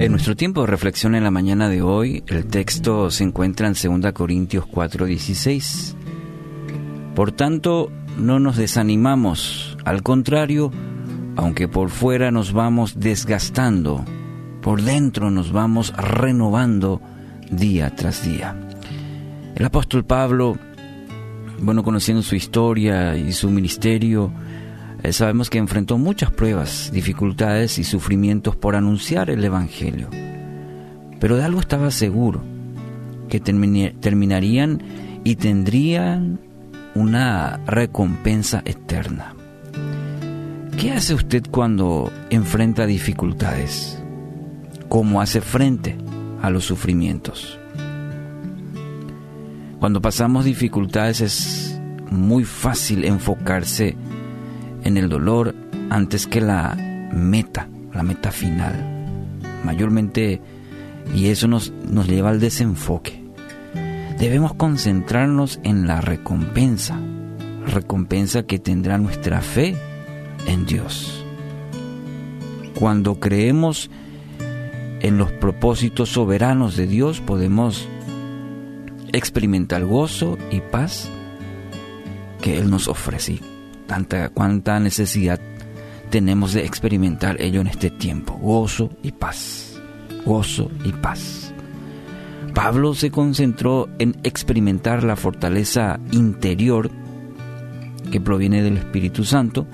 En nuestro tiempo de reflexión en la mañana de hoy, el texto se encuentra en 2 Corintios 4:16. Por tanto, no nos desanimamos, al contrario, aunque por fuera nos vamos desgastando, por dentro nos vamos renovando día tras día. El apóstol Pablo, bueno, conociendo su historia y su ministerio, eh, sabemos que enfrentó muchas pruebas, dificultades y sufrimientos por anunciar el Evangelio. Pero de algo estaba seguro, que terminarían y tendrían una recompensa eterna. ¿Qué hace usted cuando enfrenta dificultades? ¿Cómo hace frente a los sufrimientos? Cuando pasamos dificultades es muy fácil enfocarse en el dolor antes que la meta, la meta final. Mayormente, y eso nos, nos lleva al desenfoque. Debemos concentrarnos en la recompensa, recompensa que tendrá nuestra fe en Dios. Cuando creemos en los propósitos soberanos de Dios, podemos experimentar gozo y paz que Él nos ofrece tanta, cuánta necesidad tenemos de experimentar ello en este tiempo. Gozo y paz. Gozo y paz. Pablo se concentró en experimentar la fortaleza interior que proviene del Espíritu Santo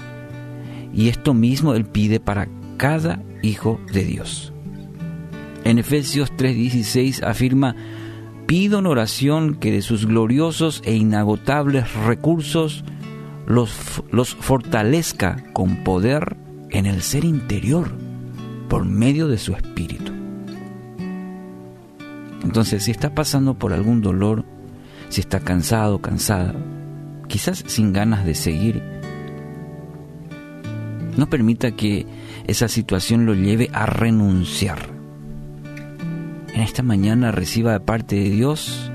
y esto mismo él pide para cada hijo de Dios. En Efesios 3:16 afirma, pido en oración que de sus gloriosos e inagotables recursos los, los fortalezca con poder en el ser interior por medio de su espíritu. Entonces, si está pasando por algún dolor, si está cansado, cansada, quizás sin ganas de seguir, no permita que esa situación lo lleve a renunciar. En esta mañana reciba de parte de Dios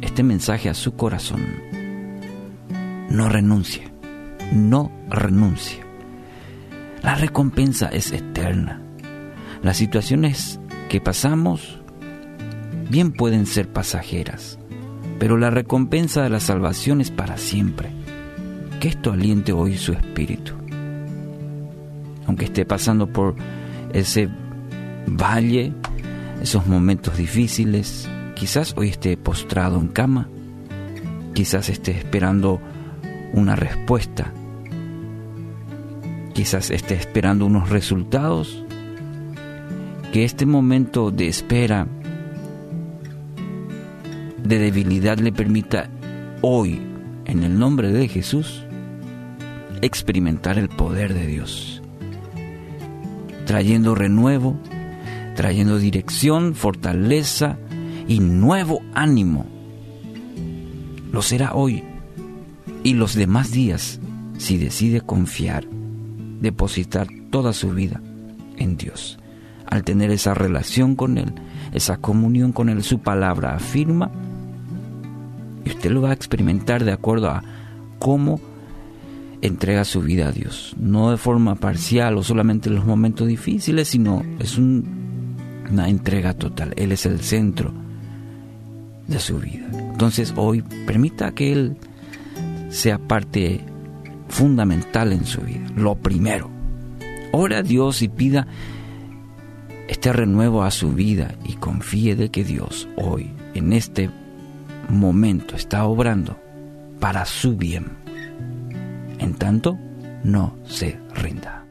este mensaje a su corazón no renuncie, no renuncie. La recompensa es eterna. Las situaciones que pasamos bien pueden ser pasajeras, pero la recompensa de la salvación es para siempre. Que esto aliente hoy su espíritu. Aunque esté pasando por ese valle, esos momentos difíciles, quizás hoy esté postrado en cama, quizás esté esperando una respuesta. Quizás esté esperando unos resultados. Que este momento de espera, de debilidad le permita hoy, en el nombre de Jesús, experimentar el poder de Dios. Trayendo renuevo, trayendo dirección, fortaleza y nuevo ánimo. Lo será hoy y los demás días si decide confiar, depositar toda su vida en Dios. Al tener esa relación con Él, esa comunión con Él, su palabra afirma, y usted lo va a experimentar de acuerdo a cómo entrega su vida a Dios. No de forma parcial o solamente en los momentos difíciles, sino es una entrega total. Él es el centro de su vida. Entonces hoy permita que Él sea parte fundamental en su vida, lo primero. Ora a Dios y pida este renuevo a su vida y confíe de que Dios hoy, en este momento, está obrando para su bien. En tanto, no se rinda.